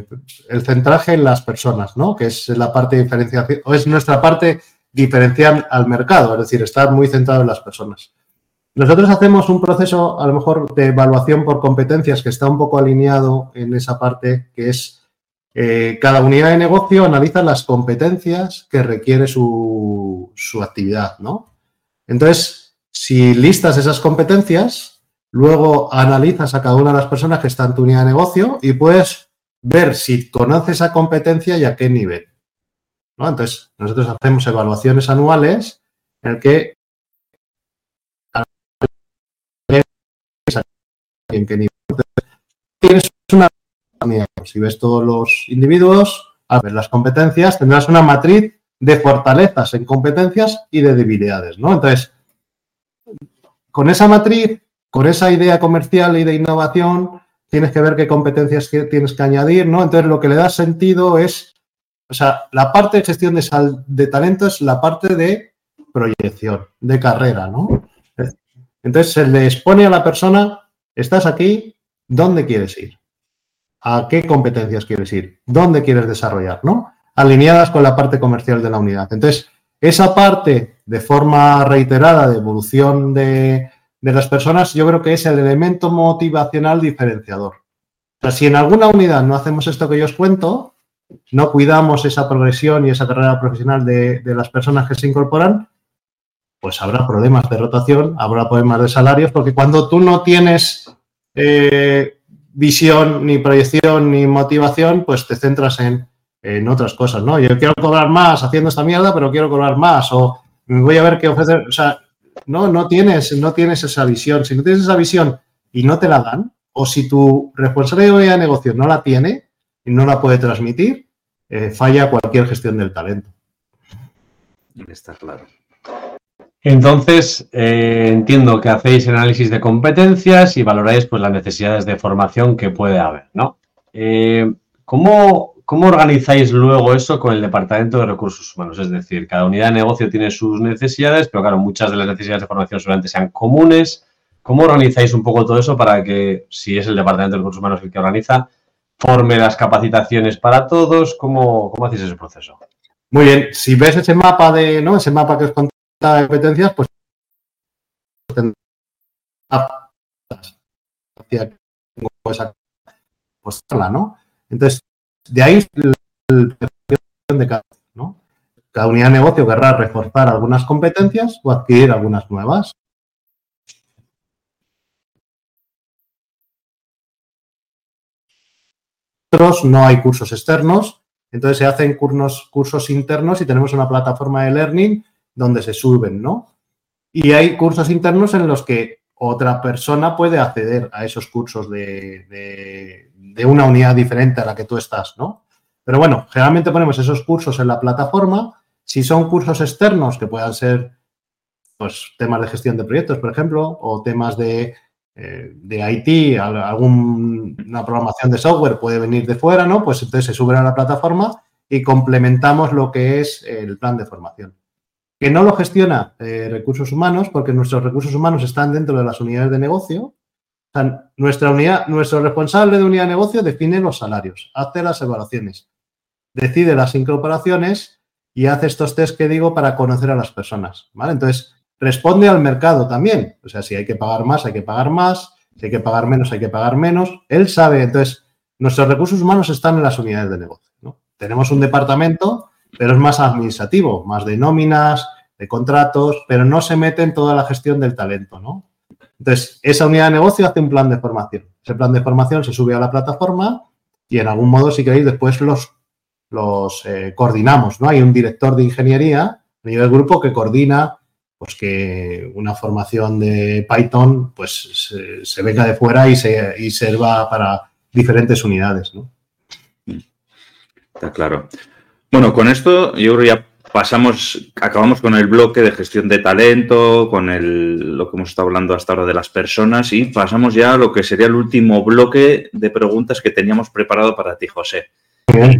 el centraje en las personas, ¿no? Que es la parte diferenciación, o es nuestra parte diferencial al mercado, es decir, estar muy centrado en las personas. Nosotros hacemos un proceso, a lo mejor, de evaluación por competencias que está un poco alineado en esa parte, que es eh, cada unidad de negocio analiza las competencias que requiere su, su actividad, ¿no? Entonces, si listas esas competencias, luego analizas a cada una de las personas que está en tu unidad de negocio y puedes ver si conoce esa competencia y a qué nivel. Entonces, nosotros hacemos evaluaciones anuales en el que en qué nivel. Tienes una si ves todos los individuos, a ver las competencias, tendrás una matriz de fortalezas en competencias y de debilidades, ¿no? Entonces, con esa matriz, con esa idea comercial y de innovación, tienes que ver qué competencias tienes que añadir, ¿no? Entonces, lo que le da sentido es o sea, la parte de gestión de, talento es la parte de proyección, de carrera, ¿no? Entonces se le expone a la persona, estás aquí, ¿dónde quieres ir? ¿A qué competencias quieres ir? ¿Dónde quieres desarrollar? ¿No? Alineadas con la parte comercial de la unidad. Entonces, esa parte de forma reiterada de evolución de, de las personas, yo creo que es el elemento motivacional diferenciador. O sea, si en alguna unidad no hacemos esto que yo os cuento, no cuidamos esa progresión y esa carrera profesional de, las personas que se incorporan, pues habrá problemas de rotación, habrá problemas de salarios, porque cuando tú no tienes eh, visión, ni proyección, ni motivación, pues te centras en, otras cosas, ¿no? Yo quiero cobrar más haciendo esta mierda, pero quiero cobrar más, o voy a ver qué ofrecer, o sea, no, no tienes, no tienes esa visión. Si no tienes esa visión y no te la dan, o si tu responsable de negocio no la tiene, y no la puede transmitir, eh, falla cualquier gestión del talento. Está claro. Entonces, eh, entiendo que hacéis análisis de competencias y valoráis pues, las necesidades de formación que puede haber, ¿no? Eh, ¿cómo, ¿Cómo organizáis luego eso con el Departamento de Recursos Humanos? Es decir, cada unidad de negocio tiene sus necesidades, pero claro, muchas de las necesidades de formación solamente sean comunes. ¿Cómo organizáis un poco todo eso para que, si es el Departamento de Recursos Humanos el que organiza, forme las capacitaciones para todos? ¿Cómo, cómo hacéis ese proceso? Muy bien, si ves ese mapa de, ¿no? Ese mapa que os contaba de competencias, pues ¿no? Entonces, de ahí el de cada, ¿no? Cada unidad de negocio querrá reforzar algunas competencias o adquirir algunas nuevas. no hay cursos externos, entonces se hacen cursos, cursos internos y tenemos una plataforma de learning donde se suben, ¿no? Y hay cursos internos en los que otra persona puede acceder a esos cursos de, una unidad diferente a la que tú estás, ¿no? Pero bueno, generalmente ponemos esos cursos en la plataforma. Si son cursos externos, que puedan ser pues, temas de gestión de proyectos, por ejemplo, o temas de eh, de IT, alguna programación de software puede venir de fuera, ¿no? Pues entonces se suben a la plataforma y complementamos lo que es el plan de formación. Que no lo gestiona eh, recursos humanos, porque nuestros recursos humanos están dentro de las unidades de negocio. Nuestra unidad, nuestro responsable de unidad de negocio define los salarios, hace las evaluaciones, decide las incorporaciones y hace estos test que digo para conocer a las personas. ¿vale? Entonces, responde al mercado también. O sea, si hay que pagar más, hay que pagar más. Si hay que pagar menos, hay que pagar menos. Él sabe, entonces, nuestros recursos humanos están en las unidades de negocio. Tenemos un departamento, pero es más administrativo, más de nóminas, de contratos, pero no se mete en toda la gestión del talento, ¿no? Entonces, esa unidad de negocio hace un plan de formación. Ese plan de formación se sube a la plataforma y en algún modo, si queréis, después los, eh, coordinamos, ¿no? Hay un director de ingeniería a nivel grupo que coordina pues que una formación de Python pues se, venga de fuera y se y sirva para diferentes unidades, ¿no? Está claro. Bueno, con esto yo creo ya pasamos, acabamos con el bloque de gestión de talento, con el, lo que hemos estado hablando hasta ahora de las personas y pasamos ya a lo que sería el último bloque de preguntas que teníamos preparado para ti, José.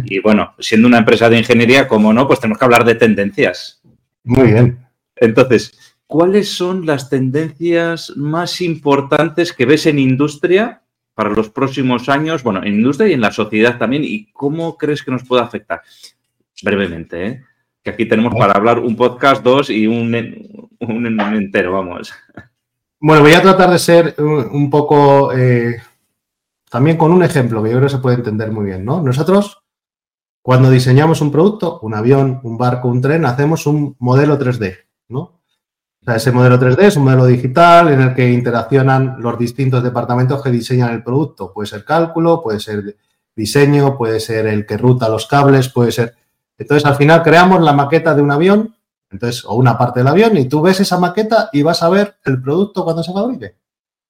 Y bueno, siendo una empresa de ingeniería, como no, pues tenemos que hablar de tendencias. Muy bien. Entonces, ¿cuáles son las tendencias más importantes que ves en industria para los próximos años? Bueno, en industria y en la sociedad también. ¿Y cómo crees que nos puede afectar? Brevemente, ¿eh? que aquí tenemos para hablar un podcast, dos y un, un, entero, vamos. Bueno, voy a tratar de ser un, poco eh, también con un ejemplo que yo creo que se puede entender muy bien, ¿no? Nosotros, cuando diseñamos un producto, un avión, un barco, un tren, hacemos un modelo 3D, ¿no? O sea, ese modelo 3D es un modelo digital en el que interaccionan los distintos departamentos que diseñan el producto. Puede ser cálculo, puede ser diseño, puede ser el que ruta los cables, puede ser entonces, al final creamos la maqueta de un avión, entonces, o una parte del avión, y tú ves esa maqueta y vas a ver el producto cuando se fabrique.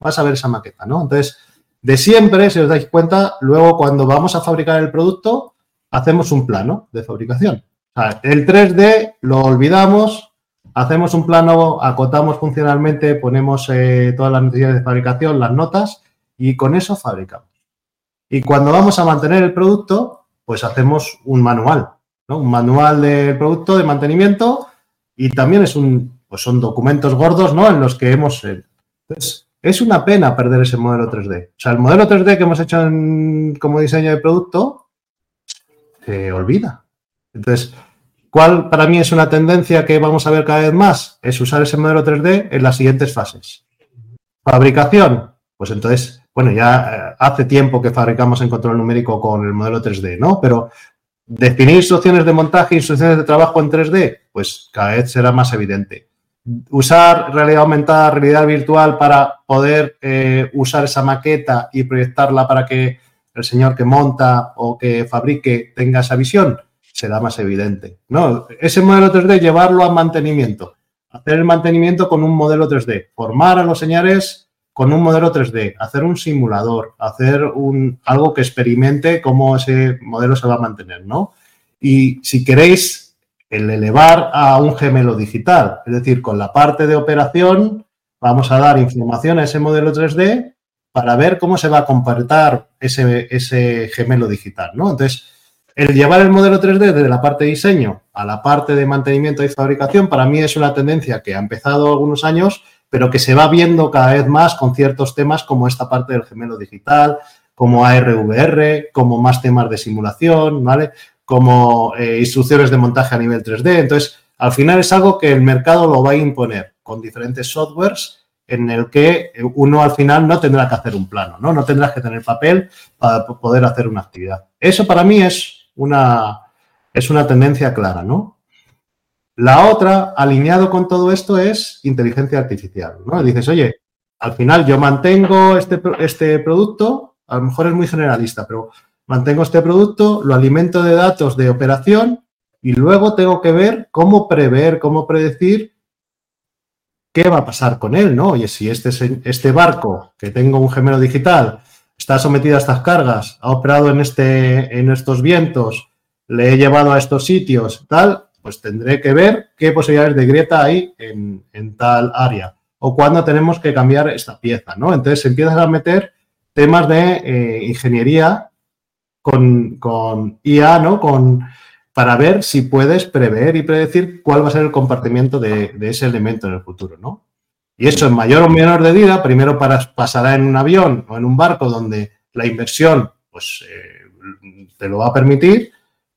Vas a ver esa maqueta, ¿no? Entonces, de siempre, si os dais cuenta, luego cuando vamos a fabricar el producto, hacemos un plano de fabricación. El 3D lo olvidamos, hacemos un plano, acotamos funcionalmente, ponemos eh, todas las necesidades de fabricación, las notas, y con eso fabricamos. Y cuando vamos a mantener el producto, pues hacemos un manual un manual del producto de mantenimiento y también es un, pues son documentos gordos ¿no? en los que hemos... Eh, entonces, es una pena perder ese modelo 3D. O sea, el modelo 3D que hemos hecho como diseño de producto se olvida. Entonces, ¿cuál para mí es una tendencia que vamos a ver cada vez más? Es usar ese modelo 3D en las siguientes fases. Fabricación, pues entonces, bueno, ya eh, hace tiempo que fabricamos en control numérico con el modelo 3D, ¿no? Pero Definir instrucciones de montaje, instrucciones de trabajo en 3D, pues cada vez será más evidente. Usar realidad aumentada, realidad virtual para poder eh, usar esa maqueta y proyectarla para que el señor que monta o que fabrique tenga esa visión, será más evidente. ¿no? Ese modelo 3D, llevarlo a mantenimiento, hacer el mantenimiento con un modelo 3D, formar a los señores con un modelo 3D, hacer un simulador, hacer un, algo que experimente cómo ese modelo se va a mantener, ¿no? Y si queréis, el elevar a un gemelo digital, es decir, con la parte de operación, vamos a dar información a ese modelo 3D para ver cómo se va a comportar ese, gemelo digital, ¿no? Entonces, el llevar el modelo 3D desde la parte de diseño a la parte de mantenimiento y fabricación, para mí es una tendencia que ha empezado algunos años pero que se va viendo cada vez más con ciertos temas como esta parte del gemelo digital, como ARVR, como más temas de simulación, ¿vale? Como eh, instrucciones de montaje a nivel 3D. Entonces, al final es algo que el mercado lo va a imponer con diferentes softwares en el que uno al final no tendrá que hacer un plano, ¿no? No tendrás que tener papel para poder hacer una actividad. Eso para mí es una, es una tendencia clara, ¿no? La otra, alineado con todo esto, es inteligencia artificial. ¿no? Dices, oye, al final yo mantengo este, este producto, a lo mejor es muy generalista, pero mantengo este producto, lo alimento de datos de operación y luego tengo que ver cómo prever, cómo predecir qué va a pasar con él, ¿no? Oye, si este, este barco, que tengo un gemelo digital, está sometido a estas cargas, ha operado en, este, en estos vientos, le he llevado a estos sitios, tal, pues tendré que ver qué posibilidades de grieta hay en, tal área o cuándo tenemos que cambiar esta pieza, ¿no? Entonces empiezas a meter temas de eh, ingeniería con, IA, ¿no? Con, para ver si puedes prever y predecir cuál va a ser el comportamiento de, ese elemento en el futuro, ¿no? Y eso en mayor o menor medida, primero para, pasará en un avión o en un barco donde la inversión pues, eh, te lo va a permitir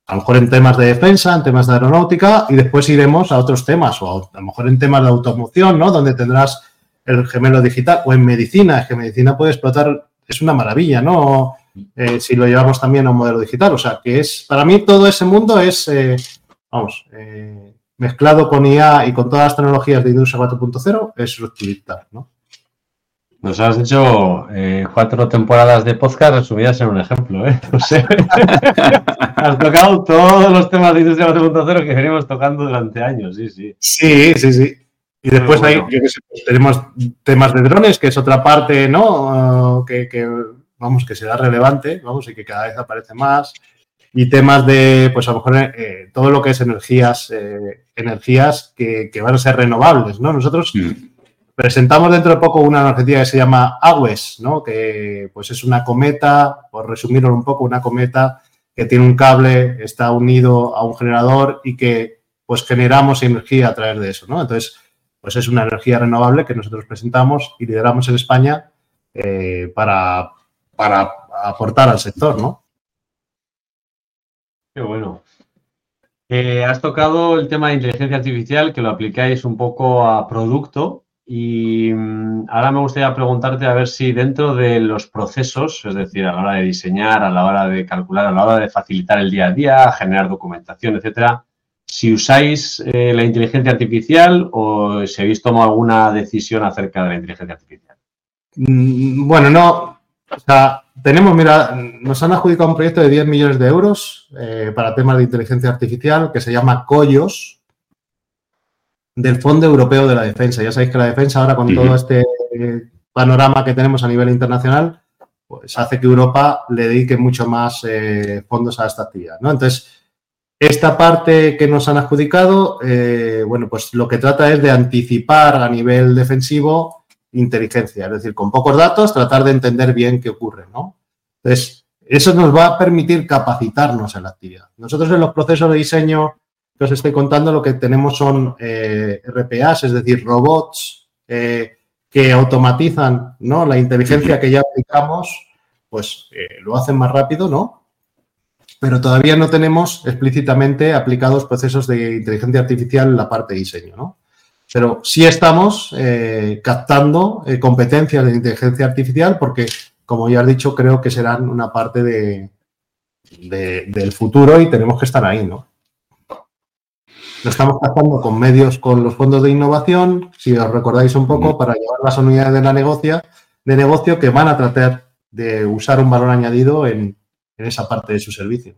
a lo mejor en temas de defensa, en temas de aeronáutica, y después iremos a otros temas, o a, lo mejor en temas de automoción, ¿no? Donde tendrás el gemelo digital, o en medicina, es que medicina puede explotar, es una maravilla, ¿no? Eh, si lo llevamos también a un modelo digital. O sea, que es, para mí todo ese mundo es, eh, vamos, eh, mezclado con IA y con todas las tecnologías de industria 4.0, es rupturista, ¿no? Nos has hecho eh, cuatro temporadas de podcast resumidas en un ejemplo, ¿eh? has tocado todos los temas de Industria 4.0 que venimos tocando durante años, sí, sí. Sí, sí, sí. Y después hay, pues tenemos temas de drones, que es otra parte, ¿no? que, vamos, que será relevante, vamos, y que cada vez aparece más. Y temas de, pues a lo mejor eh, todo lo que es energías, eh, energías que, van a ser renovables, ¿no? Nosotros mm. Presentamos dentro de poco una energía que se llama AWES, ¿no? que pues es una cometa, por resumirlo un poco, una cometa que tiene un cable, está unido a un generador y que pues generamos energía a través de eso. ¿no? Entonces, pues es una energía renovable que nosotros presentamos y lideramos en España eh, para, para aportar al sector. ¿no? Qué bueno. Eh, has tocado el tema de inteligencia artificial, que lo aplicáis un poco a producto. Y mm, ahora me gustaría preguntarte a ver si dentro de los procesos, es decir, a la hora de diseñar, a la hora de calcular, a la hora de facilitar el día a día, generar documentación, etcétera, si usáis eh, la inteligencia artificial o si habéis tomado alguna decisión acerca de la inteligencia artificial. Mm, bueno, no. O sea, tenemos, mira, nos han adjudicado un proyecto de 10 millones de euros eh, para temas de inteligencia artificial que se llama Collos, del Fondo Europeo de la Defensa. Ya sabéis que la defensa ahora con todo este panorama que tenemos a nivel internacional, pues hace que Europa le dedique mucho más eh, fondos a esta actividad. ¿no? Entonces, esta parte que nos han adjudicado, eh, bueno, pues lo que trata es de anticipar a nivel defensivo inteligencia, es decir, con pocos datos tratar de entender bien qué ocurre, ¿no? Entonces, eso nos va a permitir capacitarnos en la actividad. Nosotros en los procesos de diseño os estoy contando, lo que tenemos son eh, RPAs, es decir, robots eh, que automatizan ¿no? la inteligencia que ya aplicamos, pues eh, lo hacen más rápido, ¿no? Pero todavía no tenemos explícitamente aplicados procesos de inteligencia artificial en la parte de diseño, ¿no? Pero sí estamos captando competencias de inteligencia artificial porque, como ya has dicho, creo que serán una parte de, del futuro y tenemos que estar ahí, ¿no? Lo estamos captando con medios, con los fondos de innovación, si os recordáis un poco, para llevar las unidades de la negocia, de negocio que van a tratar de usar un valor añadido en, esa parte de su servicio.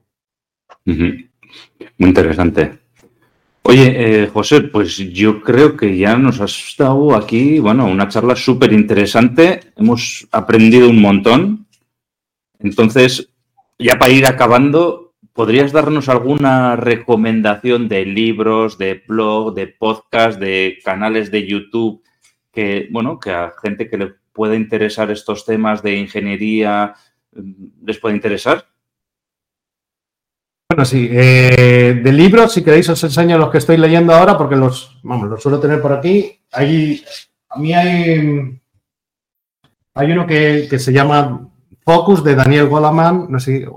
Muy interesante. Oye, eh, José, pues yo creo que ya nos has dado aquí, bueno, una charla súper interesante. Hemos aprendido un montón. Entonces, ya para ir acabando, ¿podrías darnos alguna recomendación de libros, de blog, de podcast, de canales de YouTube que, bueno, que a gente que le pueda interesar estos temas de ingeniería mm, les puede interesar? Bueno, sí. Eh, de libros, si queréis, os enseño los que estoy leyendo ahora porque los, vamos, los suelo tener por aquí. Hay, a mí hay, hay uno que, se llama Focus de Daniel Goleman.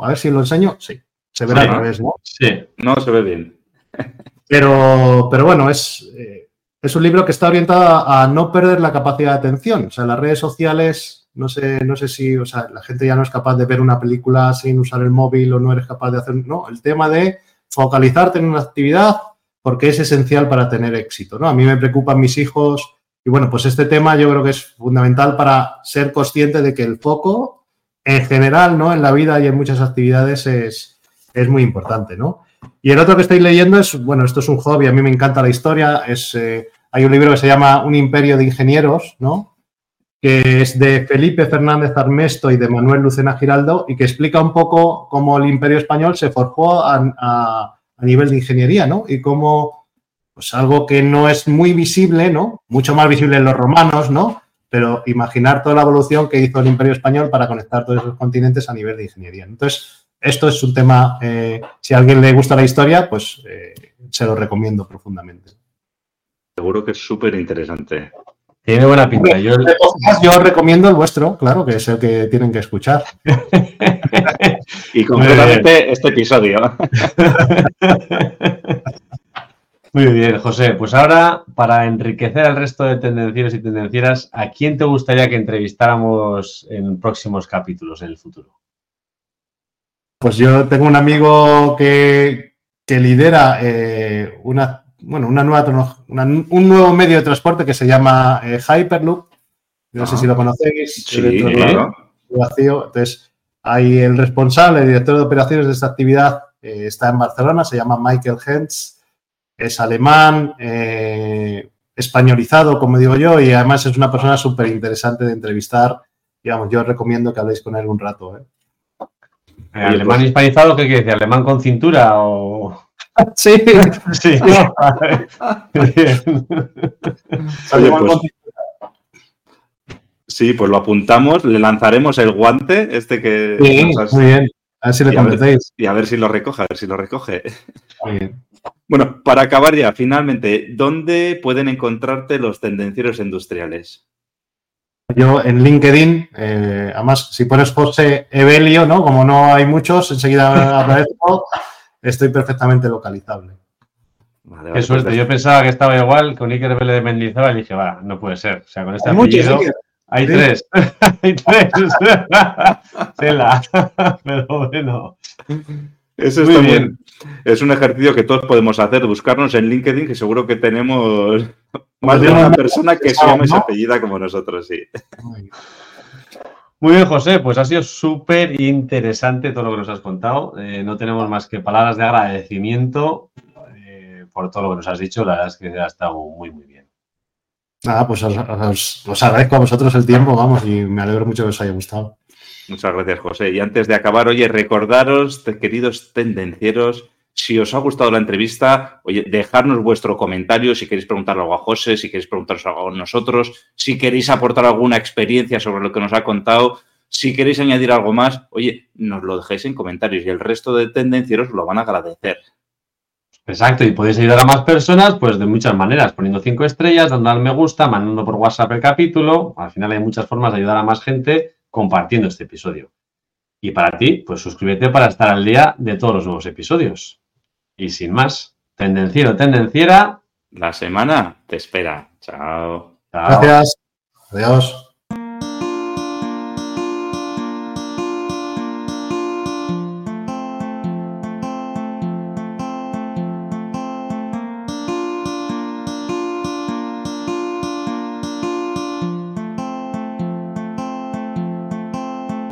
A ver si lo enseño. Sí. Se ve al revés, ¿no? Sí, no se ve bien. Pero, pero bueno, es, eh, es un libro que está orientado a, no perder la capacidad de atención. O sea, las redes sociales, no sé, no sé si, o sea, la gente ya no es capaz de ver una película sin usar el móvil o no eres capaz de hacer, no, el tema de focalizarte en una actividad porque es esencial para tener éxito, ¿no? A mí me preocupan mis hijos y bueno, pues este tema yo creo que es fundamental para ser consciente de que el foco en general, ¿no? En la vida y en muchas actividades es, es muy importante, ¿no? Y el otro que estoy leyendo es, bueno, esto es un hobby, a mí me encanta la historia, es, eh, hay un libro que se llama Un imperio de ingenieros, ¿no? Que es de Felipe Fernández Armesto y de Manuel Lucena Giraldo y que explica un poco cómo el imperio español se forjó a, nivel de ingeniería, ¿no? Y cómo, pues algo que no es muy visible, ¿no? Mucho más visible en los romanos, ¿no? Pero imaginar toda la evolución que hizo el imperio español para conectar todos esos continentes a nivel de ingeniería. Entonces, esto es un tema, eh, si a alguien le gusta la historia, pues eh, se lo recomiendo profundamente. Seguro que es súper interesante. Tiene buena pinta. Yo... yo recomiendo el vuestro, claro, que es el que tienen que escuchar. y concretamente este episodio. Muy bien, José. Pues ahora, para enriquecer al resto de tendencieros y tendencieras, ¿a quién te gustaría que entrevistáramos en próximos capítulos en el futuro? Pues yo tengo un amigo que, lidera eh, una, bueno, una nueva, un nuevo medio de transporte que se llama eh, Hyperloop. No sé si lo conocéis. Sí, claro. Vacío. Entonces, hay el responsable, el director de operaciones de esta actividad, eh, está en Barcelona, se llama Michael Hentz, es alemán, españolizado, como digo yo, y además es una persona súper interesante de entrevistar. Digamos, yo os recomiendo que habléis con él un rato. ¿eh? ¿Alemán hispanizado qué quiere decir? ¿Alemán con cintura o...? Sí, sí. Oye, pues, sí, pues lo apuntamos, le lanzaremos el guante, este que... Sí, muy bien. A ver si le. Y a ver si lo recoge, a ver si lo recoge. Muy bien. Bueno, para acabar ya, finalmente, ¿dónde pueden encontrarte los tendencieros industriales? Yo en LinkedIn, eh, además, si pones José Evelio, ¿no? Como no hay muchos, enseguida aparezco, estoy perfectamente localizable. Vale, Qué vale, suerte. Yo pensaba que estaba igual con Iker Vélez de Mendizábal y dije, va, no puede ser. O sea, con este Hay muchos, apellido Iker. hay Sí. tres. hay tres. Tela. Pero bueno. Eso Muy está bien. bien. Es un ejercicio que todos podemos hacer, buscarnos en LinkedIn, que seguro que tenemos más de una persona que se llama y apellida como nosotros, sí. Muy bien. Muy bien, José. Pues ha sido súper interesante todo lo que nos has contado. Eh, no tenemos más que palabras de agradecimiento eh, por todo lo que nos has dicho. La verdad es que ha estado muy, muy bien. Nada, pues os, os- os agradezco a vosotros el tiempo, vamos, y me alegro mucho que os haya gustado. Muchas gracias, José. Y antes de acabar, oye, recordaros, queridos tendencieros, si os ha gustado la entrevista, oye, dejadnos vuestro comentario si queréis preguntar algo a José, si queréis preguntaros algo a nosotros, si queréis aportar alguna experiencia sobre lo que nos ha contado, si queréis añadir algo más, oye, nos lo dejéis en comentarios y el resto de tendencieros lo van a agradecer. Exacto, y podéis ayudar a más personas, pues de muchas maneras, poniendo cinco estrellas, dando al me gusta, mandando por WhatsApp el capítulo. Al final hay muchas formas de ayudar a más gente compartiendo este episodio. Y para ti, pues suscríbete para estar al día de todos los nuevos episodios. Y sin más, tendenciero, tendenciera. La semana te espera. Chao. chao. Gracias. Adiós.